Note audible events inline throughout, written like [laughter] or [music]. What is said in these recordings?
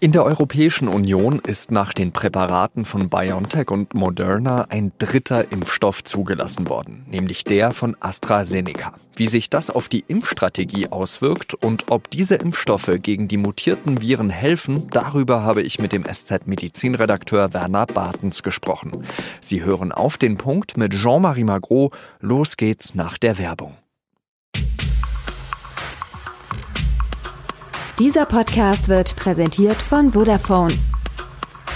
In der Europäischen Union ist nach den Präparaten von BioNTech und Moderna ein dritter Impfstoff zugelassen worden, nämlich der von AstraZeneca. Wie sich das auf die Impfstrategie auswirkt und ob diese Impfstoffe gegen die mutierten Viren helfen, darüber habe ich mit dem SZ-Medizinredakteur Werner Bartens gesprochen. Sie hören auf den Punkt mit Jean-Marie Magro. Los geht's nach der Werbung. Dieser Podcast wird präsentiert von Vodafone.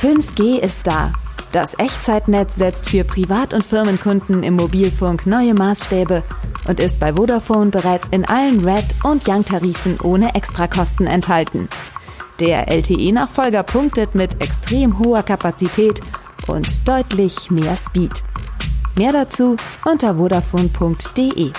5G ist da. Das Echtzeitnetz setzt für Privat- und Firmenkunden im Mobilfunk neue Maßstäbe und ist bei Vodafone bereits in allen Red- und Young-Tarifen ohne Extrakosten enthalten. Der LTE-Nachfolger punktet mit extrem hoher Kapazität und deutlich mehr Speed. Mehr dazu unter vodafone.de.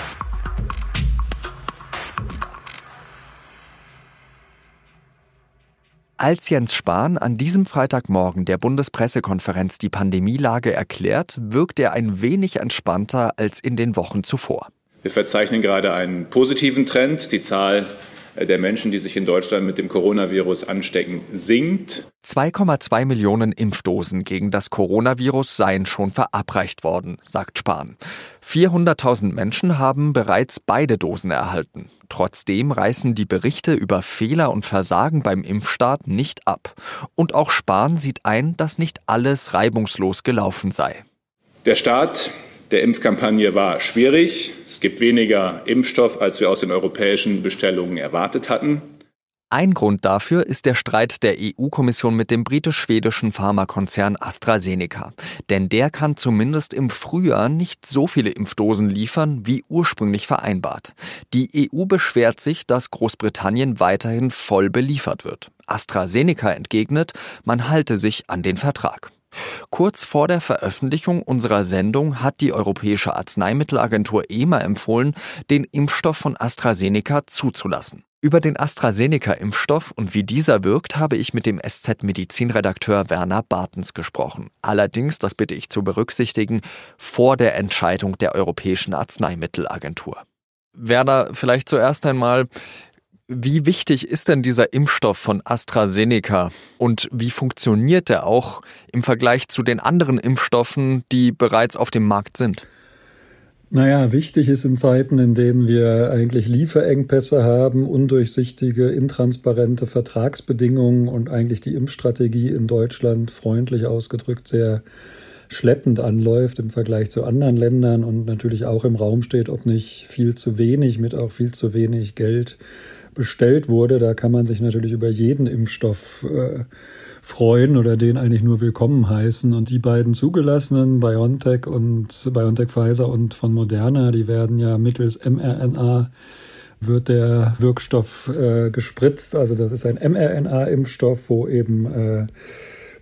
Als Jens Spahn an diesem Freitagmorgen der Bundespressekonferenz die Pandemielage erklärt, wirkt er ein wenig entspannter als in den Wochen zuvor. Wir verzeichnen gerade einen positiven Trend. Die Zahl der Menschen, die sich in Deutschland mit dem Coronavirus anstecken, sinkt. 2,2 Millionen Impfdosen gegen das Coronavirus seien schon verabreicht worden, sagt Spahn. 400.000 Menschen haben bereits beide Dosen erhalten. Trotzdem reißen die Berichte über Fehler und Versagen beim Impfstart nicht ab. Und auch Spahn sieht ein, dass nicht alles reibungslos gelaufen sei. Der Start der Impfkampagne war schwierig. Es gibt weniger Impfstoff, als wir aus den europäischen Bestellungen erwartet hatten. Ein Grund dafür ist der Streit der EU-Kommission mit dem britisch-schwedischen Pharmakonzern AstraZeneca. Denn der kann zumindest im Frühjahr nicht so viele Impfdosen liefern, wie ursprünglich vereinbart. Die EU beschwert sich, dass Großbritannien weiterhin voll beliefert wird. AstraZeneca entgegnet, man halte sich an den Vertrag. Kurz vor der Veröffentlichung unserer Sendung hat die Europäische Arzneimittelagentur EMA empfohlen, den Impfstoff von AstraZeneca zuzulassen. Über den AstraZeneca-Impfstoff und wie dieser wirkt, habe ich mit dem SZ-Medizinredakteur Werner Bartens gesprochen. Allerdings, das bitte ich zu berücksichtigen, vor der Entscheidung der Europäischen Arzneimittelagentur. Werner, vielleicht zuerst einmal, wie wichtig ist denn dieser Impfstoff von AstraZeneca und wie funktioniert er auch im Vergleich zu den anderen Impfstoffen, die bereits auf dem Markt sind? Naja, wichtig ist in Zeiten, in denen wir eigentlich Lieferengpässe haben, undurchsichtige, intransparente Vertragsbedingungen und eigentlich die Impfstrategie in Deutschland freundlich ausgedrückt sehr schleppend anläuft im Vergleich zu anderen Ländern und natürlich auch im Raum steht, ob nicht viel zu wenig mit auch viel zu wenig Geld bestellt wurde. Da kann man sich natürlich über jeden Impfstoff äh, freuen oder den eigentlich nur willkommen heißen. Und die beiden zugelassenen, BioNTech und BioNTech Pfizer und von Moderna, die werden ja mittels mRNA wird der Wirkstoff äh, gespritzt. Also das ist ein mRNA-Impfstoff, wo eben äh,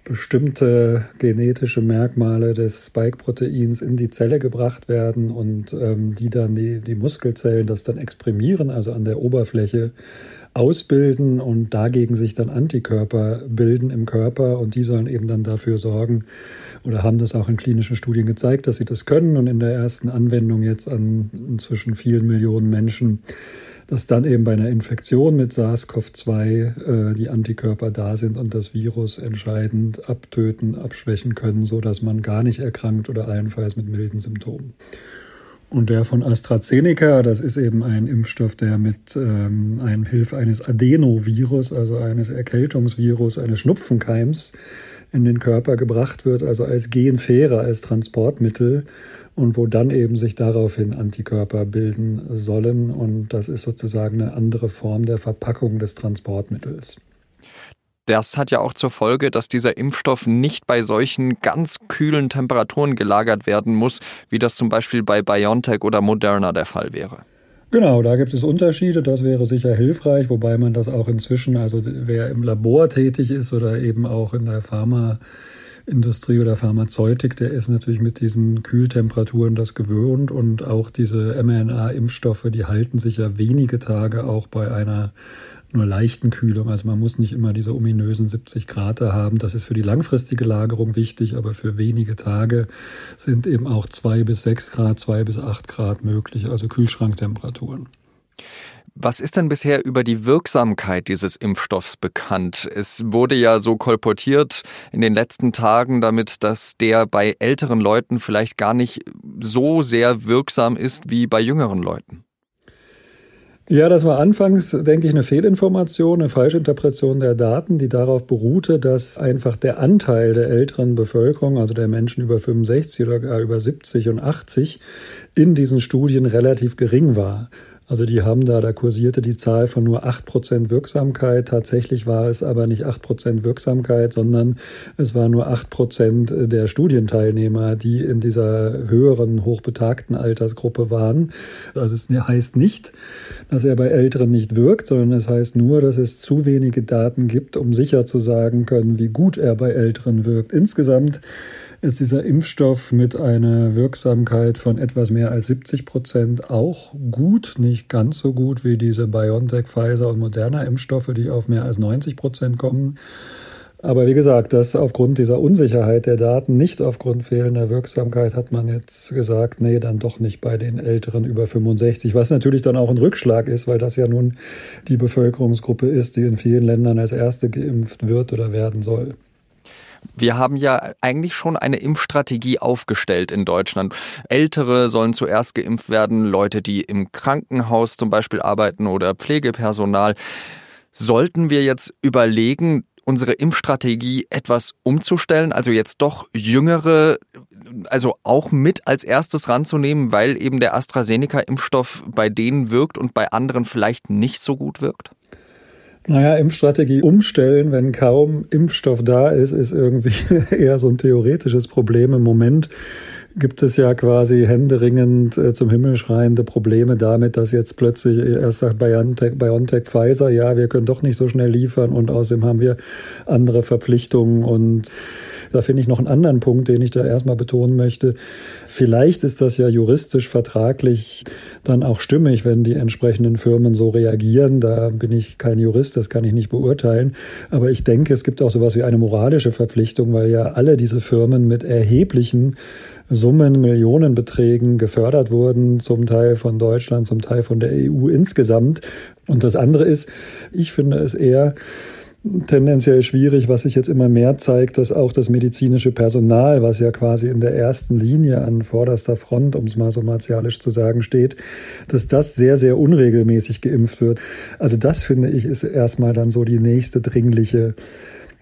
bestimmte genetische Merkmale des Spike-Proteins in die Zelle gebracht werden und ähm, die dann die, die Muskelzellen das dann exprimieren, also an der Oberfläche ausbilden und dagegen sich dann Antikörper bilden im Körper. Und die sollen eben dann dafür sorgen oder haben das auch in klinischen Studien gezeigt, dass sie das können. Und in der ersten Anwendung jetzt an inzwischen vielen Millionen Menschen dass dann eben bei einer Infektion mit SARS-CoV-2 äh, die Antikörper da sind und das Virus entscheidend abtöten, abschwächen können, so dass man gar nicht erkrankt oder allenfalls mit milden Symptomen. Und der von AstraZeneca, das ist eben ein Impfstoff, der mit ähm, einem Hilfe eines Adenovirus, also eines Erkältungsvirus, eines Schnupfenkeims, in den Körper gebracht wird, also als Genfähre, als Transportmittel und wo dann eben sich daraufhin Antikörper bilden sollen. Und das ist sozusagen eine andere Form der Verpackung des Transportmittels. Das hat ja auch zur Folge, dass dieser Impfstoff nicht bei solchen ganz kühlen Temperaturen gelagert werden muss, wie das zum Beispiel bei BioNTech oder Moderna der Fall wäre. Genau, da gibt es Unterschiede. Das wäre sicher hilfreich, wobei man das auch inzwischen, also wer im Labor tätig ist oder eben auch in der Pharmaindustrie oder Pharmazeutik, der ist natürlich mit diesen Kühltemperaturen das gewöhnt und auch diese mRNA-Impfstoffe, die halten sich ja wenige Tage auch bei einer nur leichten Kühlung. Also man muss nicht immer diese ominösen 70 Grad haben. Das ist für die langfristige Lagerung wichtig, aber für wenige Tage sind eben auch zwei bis sechs Grad, zwei bis acht Grad möglich, also Kühlschranktemperaturen. Was ist denn bisher über die Wirksamkeit dieses Impfstoffs bekannt? Es wurde ja so kolportiert in den letzten Tagen damit, dass der bei älteren Leuten vielleicht gar nicht so sehr wirksam ist wie bei jüngeren Leuten. Ja, das war anfangs, denke ich, eine Fehlinformation, eine Falschinterpretation der Daten, die darauf beruhte, dass einfach der Anteil der älteren Bevölkerung, also der Menschen über 65 oder gar über 70 und 80, in diesen Studien relativ gering war. Also die haben da, da kursierte die Zahl von nur 8% Wirksamkeit. Tatsächlich war es aber nicht 8% Wirksamkeit, sondern es war nur 8% der Studienteilnehmer, die in dieser höheren, hochbetagten Altersgruppe waren. Also es heißt nicht, dass er bei Älteren nicht wirkt, sondern es heißt nur, dass es zu wenige Daten gibt, um sicher zu sagen können, wie gut er bei Älteren wirkt. Insgesamt ist dieser Impfstoff mit einer Wirksamkeit von etwas mehr als 70 Prozent auch gut, nicht ganz so gut wie diese BioNTech, Pfizer und Moderna Impfstoffe, die auf mehr als 90 Prozent kommen. Aber wie gesagt, das aufgrund dieser Unsicherheit der Daten, nicht aufgrund fehlender Wirksamkeit, hat man jetzt gesagt, nee, dann doch nicht bei den Älteren über 65, was natürlich dann auch ein Rückschlag ist, weil das ja nun die Bevölkerungsgruppe ist, die in vielen Ländern als erste geimpft wird oder werden soll. Wir haben ja eigentlich schon eine Impfstrategie aufgestellt in Deutschland. Ältere sollen zuerst geimpft werden, Leute, die im Krankenhaus zum Beispiel arbeiten oder Pflegepersonal. Sollten wir jetzt überlegen, unsere Impfstrategie etwas umzustellen, also jetzt doch jüngere, also auch mit als erstes ranzunehmen, weil eben der AstraZeneca-Impfstoff bei denen wirkt und bei anderen vielleicht nicht so gut wirkt? Naja, Impfstrategie umstellen, wenn kaum Impfstoff da ist, ist irgendwie [laughs] eher so ein theoretisches Problem. Im Moment gibt es ja quasi händeringend äh, zum Himmel schreiende Probleme damit, dass jetzt plötzlich erst sagt BioNTech, BioNTech Pfizer, ja, wir können doch nicht so schnell liefern und außerdem haben wir andere Verpflichtungen und da finde ich noch einen anderen Punkt, den ich da erstmal betonen möchte. Vielleicht ist das ja juristisch, vertraglich dann auch stimmig, wenn die entsprechenden Firmen so reagieren. Da bin ich kein Jurist, das kann ich nicht beurteilen. Aber ich denke, es gibt auch sowas wie eine moralische Verpflichtung, weil ja alle diese Firmen mit erheblichen Summen, Millionenbeträgen gefördert wurden, zum Teil von Deutschland, zum Teil von der EU insgesamt. Und das andere ist, ich finde es eher, tendenziell schwierig, was sich jetzt immer mehr zeigt, dass auch das medizinische Personal, was ja quasi in der ersten Linie an vorderster Front, um es mal so martialisch zu sagen, steht, dass das sehr, sehr unregelmäßig geimpft wird. Also das finde ich ist erstmal dann so die nächste dringliche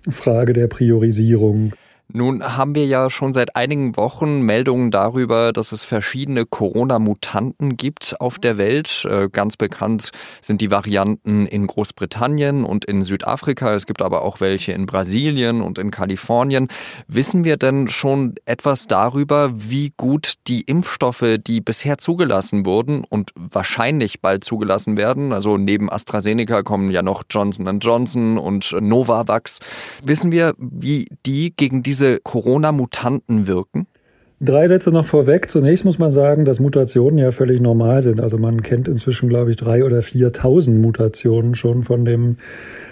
Frage der Priorisierung. Nun haben wir ja schon seit einigen Wochen Meldungen darüber, dass es verschiedene Corona-Mutanten gibt auf der Welt. Äh, ganz bekannt sind die Varianten in Großbritannien und in Südafrika. Es gibt aber auch welche in Brasilien und in Kalifornien. Wissen wir denn schon etwas darüber, wie gut die Impfstoffe, die bisher zugelassen wurden und wahrscheinlich bald zugelassen werden, also neben AstraZeneca kommen ja noch Johnson Johnson und Novavax, wissen wir, wie die gegen diese diese Corona-Mutanten wirken? Drei Sätze noch vorweg. Zunächst muss man sagen, dass Mutationen ja völlig normal sind. Also man kennt inzwischen, glaube ich, drei oder viertausend Mutationen schon von dem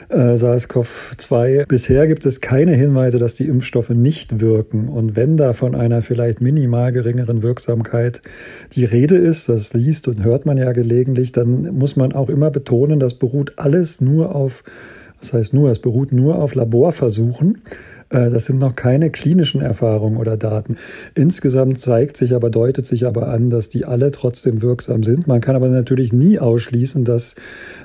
äh, SARS-CoV-2. Bisher gibt es keine Hinweise, dass die Impfstoffe nicht wirken. Und wenn da von einer vielleicht minimal geringeren Wirksamkeit die Rede ist, das liest und hört man ja gelegentlich, dann muss man auch immer betonen, das beruht alles nur auf, das heißt nur, es beruht nur auf Laborversuchen. Äh, das sind noch keine klinischen Erfahrungen oder Daten. Insgesamt zeigt sich aber, deutet sich aber an, dass die alle trotzdem wirksam sind. Man kann aber natürlich nie ausschließen, dass,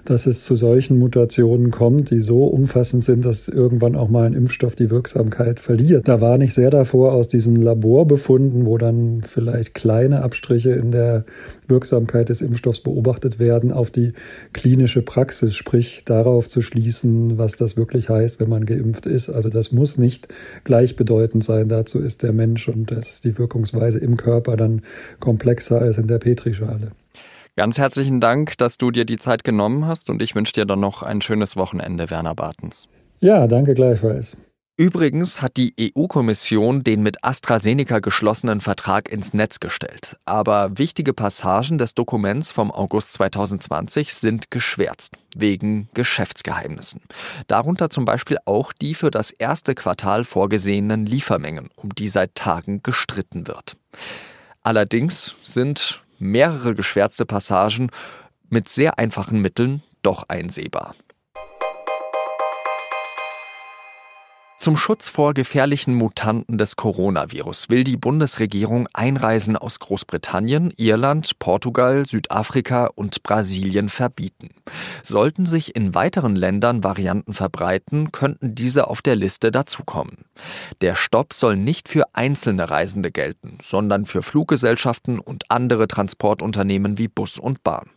dass es zu solchen Mutationen kommt, die so umfassend sind, dass irgendwann auch mal ein Impfstoff die Wirksamkeit verliert. Da war nicht sehr davor aus diesen Laborbefunden, wo dann vielleicht kleine Abstriche in der Wirksamkeit des Impfstoffs beobachtet werden, auf die klinische Praxis, sprich darauf zu schließen, was das wirklich heißt, wenn man geimpft ist. Also das muss nicht nicht gleichbedeutend sein. Dazu ist der Mensch und ist die Wirkungsweise im Körper dann komplexer als in der Petrischale. Ganz herzlichen Dank, dass du dir die Zeit genommen hast und ich wünsche dir dann noch ein schönes Wochenende, Werner Bartens. Ja, danke gleichfalls. Übrigens hat die EU-Kommission den mit AstraZeneca geschlossenen Vertrag ins Netz gestellt. Aber wichtige Passagen des Dokuments vom August 2020 sind geschwärzt, wegen Geschäftsgeheimnissen. Darunter zum Beispiel auch die für das erste Quartal vorgesehenen Liefermengen, um die seit Tagen gestritten wird. Allerdings sind mehrere geschwärzte Passagen mit sehr einfachen Mitteln doch einsehbar. Zum Schutz vor gefährlichen Mutanten des Coronavirus will die Bundesregierung Einreisen aus Großbritannien, Irland, Portugal, Südafrika und Brasilien verbieten. Sollten sich in weiteren Ländern Varianten verbreiten, könnten diese auf der Liste dazukommen. Der Stopp soll nicht für einzelne Reisende gelten, sondern für Fluggesellschaften und andere Transportunternehmen wie Bus und Bahn.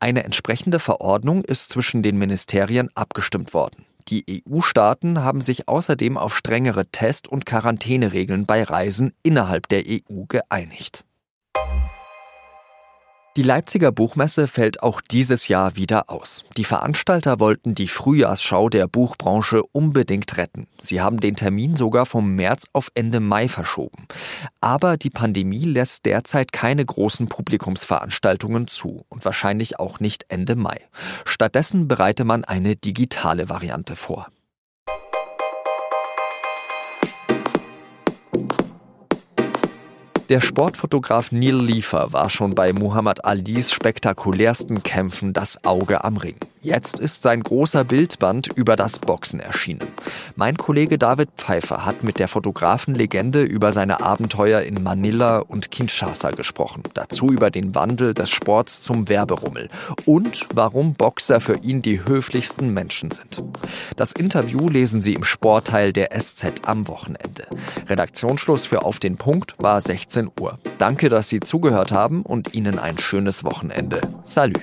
Eine entsprechende Verordnung ist zwischen den Ministerien abgestimmt worden. Die EU-Staaten haben sich außerdem auf strengere Test- und Quarantäneregeln bei Reisen innerhalb der EU geeinigt. Die Leipziger Buchmesse fällt auch dieses Jahr wieder aus. Die Veranstalter wollten die Frühjahrsschau der Buchbranche unbedingt retten. Sie haben den Termin sogar vom März auf Ende Mai verschoben. Aber die Pandemie lässt derzeit keine großen Publikumsveranstaltungen zu und wahrscheinlich auch nicht Ende Mai. Stattdessen bereite man eine digitale Variante vor. Der Sportfotograf Neil Liefer war schon bei Muhammad Alis spektakulärsten Kämpfen das Auge am Ring. Jetzt ist sein großer Bildband über das Boxen erschienen. Mein Kollege David Pfeiffer hat mit der Fotografenlegende über seine Abenteuer in Manila und Kinshasa gesprochen. Dazu über den Wandel des Sports zum Werberummel und warum Boxer für ihn die höflichsten Menschen sind. Das Interview lesen Sie im Sportteil der SZ am Wochenende. Redaktionsschluss für Auf den Punkt war 16 Uhr. Danke, dass Sie zugehört haben und Ihnen ein schönes Wochenende. Salü.